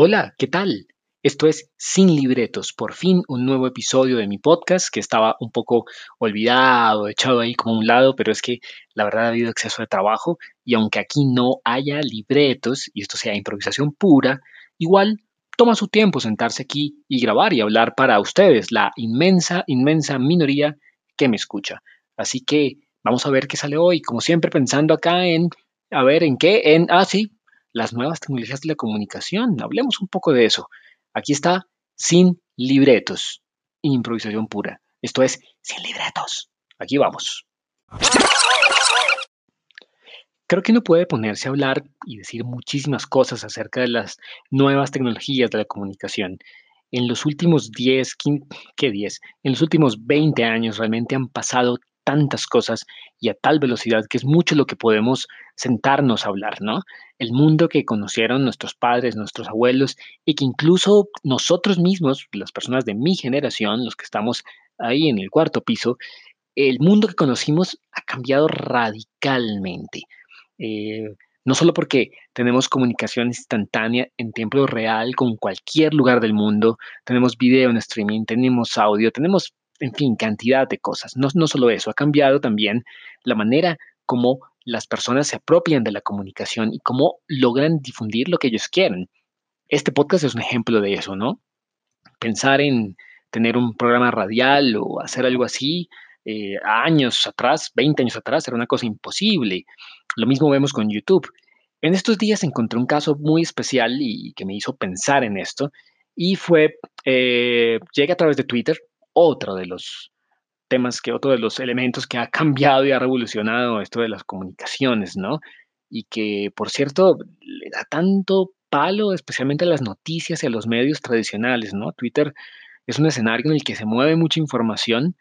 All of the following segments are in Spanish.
Hola, ¿qué tal? Esto es Sin Libretos, por fin un nuevo episodio de mi podcast que estaba un poco olvidado, echado ahí como un lado, pero es que la verdad ha habido exceso de trabajo y aunque aquí no haya libretos y esto sea improvisación pura, igual toma su tiempo sentarse aquí y grabar y hablar para ustedes, la inmensa, inmensa minoría que me escucha. Así que vamos a ver qué sale hoy, como siempre pensando acá en, a ver, ¿en qué? En, ah, sí, las nuevas tecnologías de la comunicación. Hablemos un poco de eso. Aquí está sin libretos, improvisación pura. Esto es sin libretos. Aquí vamos. Creo que no puede ponerse a hablar y decir muchísimas cosas acerca de las nuevas tecnologías de la comunicación. En los últimos 10, 15, ¿qué 10? En los últimos 20 años realmente han pasado tantas cosas y a tal velocidad que es mucho lo que podemos sentarnos a hablar, ¿no? El mundo que conocieron nuestros padres, nuestros abuelos y que incluso nosotros mismos, las personas de mi generación, los que estamos ahí en el cuarto piso, el mundo que conocimos ha cambiado radicalmente. Eh, no solo porque tenemos comunicación instantánea en tiempo real con cualquier lugar del mundo, tenemos video en streaming, tenemos audio, tenemos en fin, cantidad de cosas. No, no solo eso, ha cambiado también la manera como las personas se apropian de la comunicación y cómo logran difundir lo que ellos quieren. Este podcast es un ejemplo de eso, ¿no? Pensar en tener un programa radial o hacer algo así eh, años atrás, 20 años atrás, era una cosa imposible. Lo mismo vemos con YouTube. En estos días encontré un caso muy especial y que me hizo pensar en esto y fue, eh, llegué a través de Twitter otro de los temas que, otro de los elementos que ha cambiado y ha revolucionado esto de las comunicaciones, ¿no? Y que, por cierto, le da tanto palo, especialmente a las noticias y a los medios tradicionales, ¿no? Twitter es un escenario en el que se mueve mucha información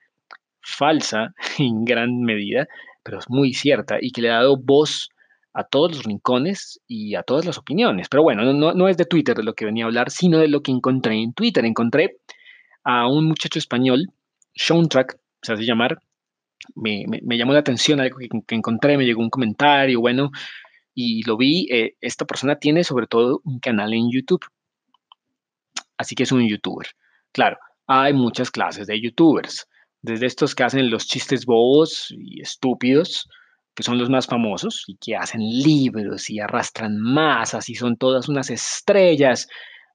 falsa en gran medida, pero es muy cierta y que le ha dado voz a todos los rincones y a todas las opiniones. Pero bueno, no, no es de Twitter de lo que venía a hablar, sino de lo que encontré en Twitter. Encontré a un muchacho español, Sean Track, se hace llamar. Me, llamó la atención algo que, encontré, me llegó un comentario, bueno, y lo vi. Eh, esta persona tiene sobre todo un canal en YouTube. Así que es un youtuber. Claro, hay muchas clases de youtubers. Desde estos que hacen los chistes bobos y estúpidos, que son los más famosos, y que hacen libros y arrastran masas y son todas unas estrellas.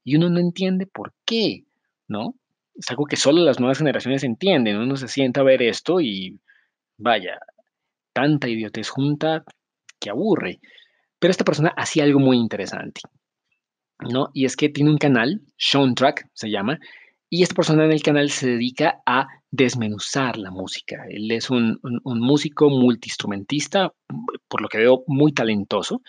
Y uno no entiende por qué, ¿no? Es algo que solo las nuevas generaciones entienden. Uno se sienta a ver esto y vaya, tanta idiotez junta que aburre. Pero esta persona hacía algo muy interesante, ¿no? Y es que tiene un canal, Track se llama, y esta persona en el canal se dedica a desmenuzar la música. Él es un músico multiinstrumentista, por lo que veo muy talentoso,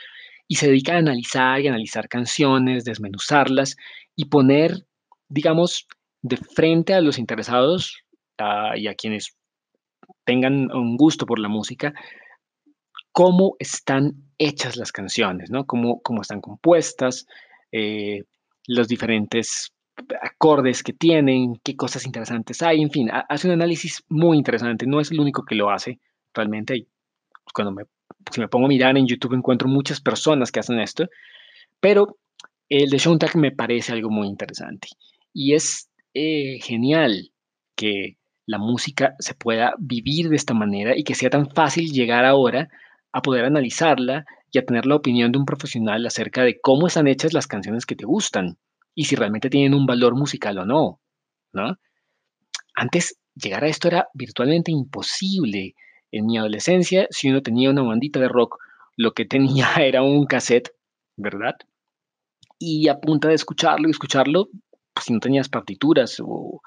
y se dedica a analizar y analizar canciones, desmenuzarlas y poner, digamos, de frente a los interesados y a quienes tengan un gusto por la música, cómo están hechas las canciones, ¿no? Cómo, cómo están compuestas, eh, los diferentes acordes que tienen, qué cosas interesantes hay, en fin, hace un análisis muy interesante, no es el único que lo hace, realmente, cuando me, si me pongo a mirar en YouTube encuentro muchas personas que hacen esto, pero el de Soundtrack me parece algo muy interesante. Y es eh, genial que la música se pueda vivir de esta manera y que sea tan fácil llegar ahora a poder analizarla y a tener la opinión de un profesional acerca de cómo están hechas las canciones que te gustan y si realmente tienen un valor musical o no, ¿no? Antes llegar a esto era virtualmente imposible. En mi adolescencia, si uno tenía una bandita de rock, lo que tenía era un cassette, ¿verdad? Y a punta de escucharlo y escucharlo, si no tenías partituras o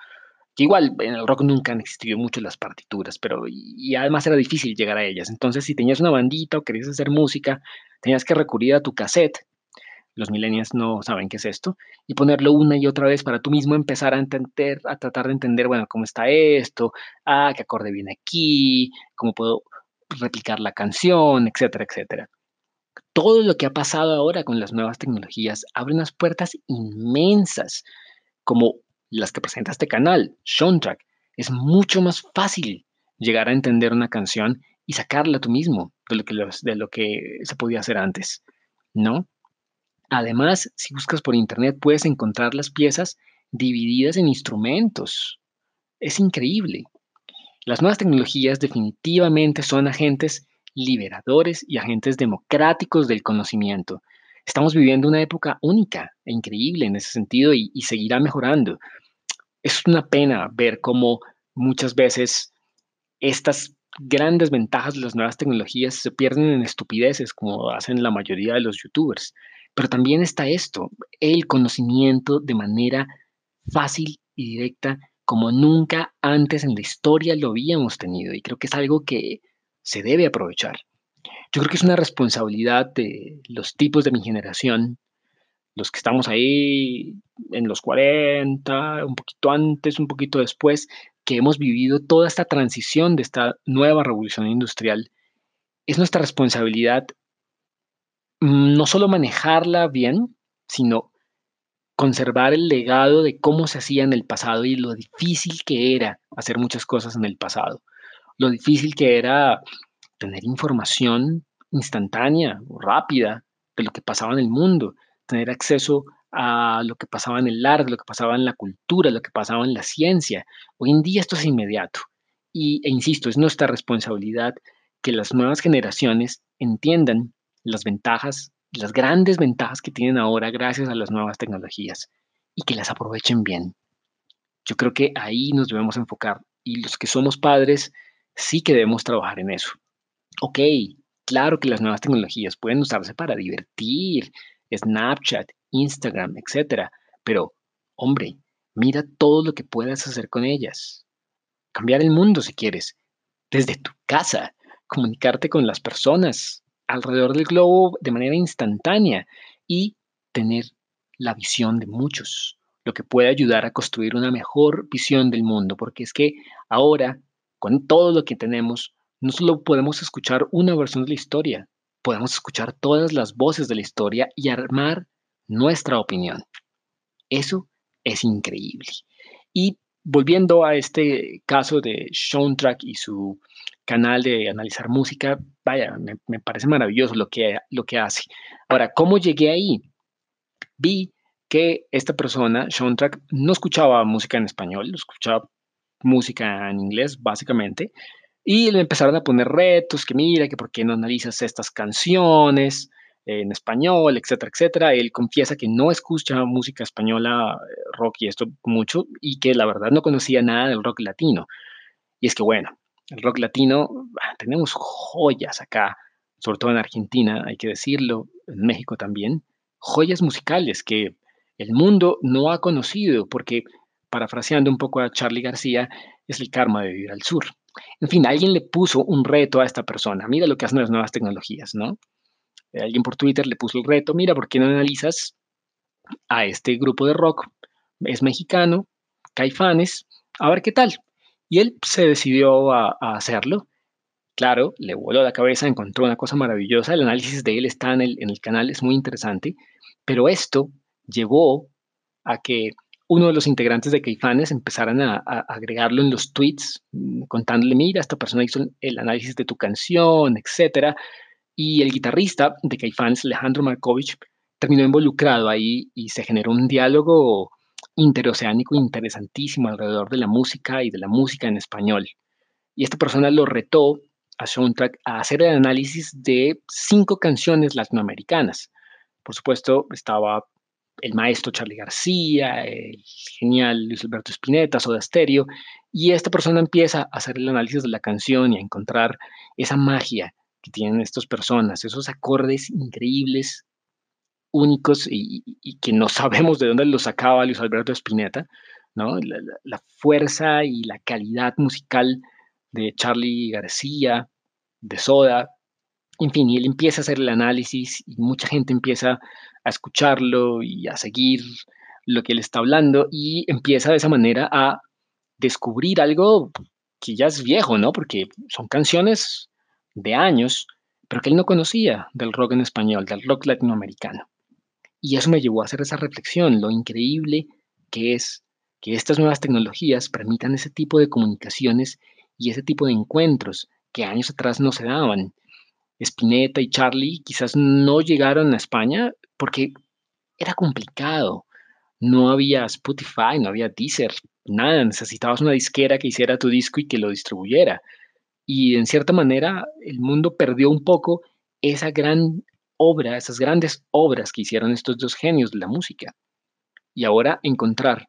que igual en el rock nunca han existido mucho las partituras, pero y, además era difícil llegar a ellas. Entonces, si tenías una bandita o querías hacer música, tenías que recurrir a tu cassette. Los millennials no saben qué es esto y ponerlo una y otra vez para tú mismo empezar a entender, a tratar de entender, bueno, cómo está esto, ah, qué acorde viene aquí, cómo puedo replicar la canción, etcétera, etcétera. Todo lo que ha pasado ahora con las nuevas tecnologías abre unas puertas inmensas como las que presenta este canal, Soundtrack, es mucho más fácil llegar a entender una canción y sacarla tú mismo de lo que, se podía hacer antes, ¿no? Además, si buscas por internet puedes encontrar las piezas divididas en instrumentos. Es increíble. Las nuevas tecnologías definitivamente son agentes liberadores y agentes democráticos del conocimiento. Estamos viviendo una época única e increíble en ese sentido y, seguirá mejorando. Es una pena ver cómo muchas veces estas grandes ventajas de las nuevas tecnologías se pierden en estupideces como hacen la mayoría de los youtubers. Pero también está esto, el conocimiento de manera fácil y directa como nunca antes en la historia lo habíamos tenido y creo que es algo que se debe aprovechar. Yo creo que es una responsabilidad de los tipos de mi generación, los que estamos ahí en los 40, un poquito antes, un poquito después, que hemos vivido toda esta transición de esta nueva revolución industrial, es nuestra responsabilidad mm, no solo manejarla bien, sino conservar el legado de cómo se hacía en el pasado y lo difícil que era hacer muchas cosas en el pasado, lo difícil que era tener información instantánea, rápida de lo que pasaba en el mundo, tener acceso a lo que pasaba en el arte, lo que pasaba en la cultura, lo que pasaba en la ciencia. Hoy en día esto es inmediato. Y, e insisto, es nuestra responsabilidad que las nuevas generaciones entiendan las ventajas, las grandes ventajas que tienen ahora gracias a las nuevas tecnologías y que las aprovechen bien. Yo creo que ahí nos debemos enfocar y los que somos padres sí que debemos trabajar en eso. Ok, claro que las nuevas tecnologías pueden usarse para divertir, Snapchat, Instagram, etcétera. Pero, hombre, mira todo lo que puedas hacer con ellas. Cambiar el mundo si quieres, desde tu casa, comunicarte con las personas alrededor del globo de manera instantánea y tener la visión de muchos, lo que puede ayudar a construir una mejor visión del mundo, porque es que ahora, con todo lo que tenemos, no solo podemos escuchar una versión de la historia, podemos escuchar todas las voces de la historia y armar nuestra opinión. Eso es increíble. Y volviendo a este caso de Soundtrack y su canal de analizar música, vaya, me, parece maravilloso lo que, lo que hace. Ahora, ¿cómo llegué ahí? Vi que esta persona, Soundtrack, no escuchaba música en español, escuchaba música en inglés, básicamente, y le empezaron a poner retos, que mira, que por qué no analizas estas canciones, en español, etcétera, etcétera. Él confiesa que no escucha música española, eh, rock y esto mucho, y que la verdad no conocía nada del rock latino. Y es que bueno, el rock latino, ah, tenemos joyas acá, sobre todo en Argentina, hay que decirlo, en México también, joyas musicales que el mundo no ha conocido, porque, parafraseando un poco a Charlie García, es el karma de vivir al sur. En fin, alguien le puso un reto a esta persona. Mira lo que hacen las nuevas tecnologías, ¿no? Eh, alguien por Twitter le puso el reto, mira, ¿por qué no analizas a este grupo de rock? Es mexicano, Caifanes, a ver qué tal. Y él se decidió a, hacerlo. Claro, le voló la cabeza, encontró una cosa maravillosa. El análisis de él está en el, en el canal, es muy interesante. Pero esto llevó a que uno de los integrantes de Caifanes empezaran a, agregarlo en los tweets, mm, contándole, mira, esta persona hizo el análisis de tu canción, etcétera. Y el guitarrista de Caifanes, Alejandro Markovich, terminó involucrado ahí y se generó un diálogo interoceánico interesantísimo alrededor de la música y de la música en español. Y esta persona lo retó a Soundtrack a hacer el análisis de cinco canciones latinoamericanas. Por supuesto, estaba el maestro Charlie García, el genial Luis Alberto Spinetta, Soda Stereo, y esta persona empieza a hacer el análisis de la canción y a encontrar esa magia que tienen estas personas, esos acordes increíbles, únicos y, que no sabemos de dónde los sacaba Luis Alberto Spinetta, ¿no? La, fuerza y la calidad musical de Charlie García, de Soda, en fin, y él empieza a hacer el análisis y mucha gente empieza a escucharlo y a seguir lo que él está hablando y empieza de esa manera a descubrir algo que ya es viejo, ¿no? Porque son canciones de años, pero que él no conocía del rock en español, del rock latinoamericano. Y eso me llevó a hacer esa reflexión, lo increíble que es que estas nuevas tecnologías permitan ese tipo de comunicaciones y ese tipo de encuentros que años atrás no se daban. Spinetta y Charlie quizás no llegaron a España porque era complicado. No había Spotify, no había Deezer, nada. Necesitabas una disquera que hiciera tu disco y que lo distribuyera. Y en cierta manera el mundo perdió un poco esa gran obra, esas grandes obras que hicieron estos dos genios de la música. Y ahora encontrar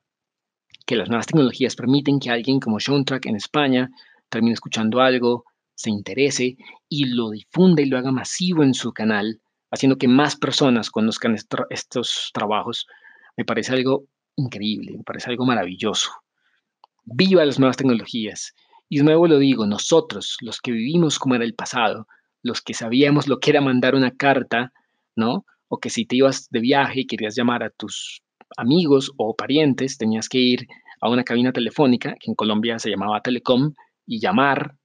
que las nuevas tecnologías permiten que alguien como Soundtrack en España termine escuchando algo, se interese y lo difunda y lo haga masivo en su canal, haciendo que más personas conozcan estos trabajos, me parece algo increíble, me parece algo maravilloso. Viva las nuevas tecnologías. Y de nuevo lo digo, nosotros, los que vivimos como era el pasado, los que sabíamos lo que era mandar una carta, ¿no? O que si te ibas de viaje y querías llamar a tus amigos o parientes, tenías que ir a una cabina telefónica, que en Colombia se llamaba Telecom, y llamar,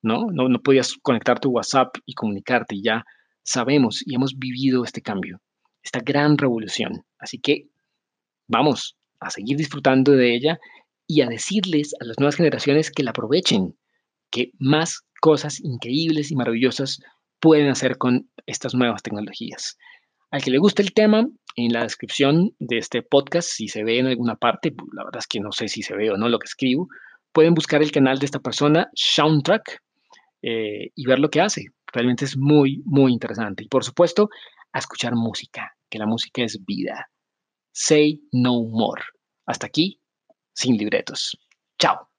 ¿no? No, no podías conectar tu WhatsApp y comunicarte, y ya sabemos y hemos vivido este cambio, esta gran revolución. Así que vamos a seguir disfrutando de ella y a decirles a las nuevas generaciones que la aprovechen, que más cosas increíbles y maravillosas pueden hacer con estas nuevas tecnologías. Al que le guste el tema, en la descripción de este podcast, si se ve en alguna parte, la verdad es que no sé si se ve o no lo que escribo, pueden buscar el canal de esta persona, Soundtrack, eh, y ver lo que hace. Realmente es muy, muy interesante. Y por supuesto, a escuchar música, que la música es vida. Say no more. Hasta aquí, sin libretos. Chao.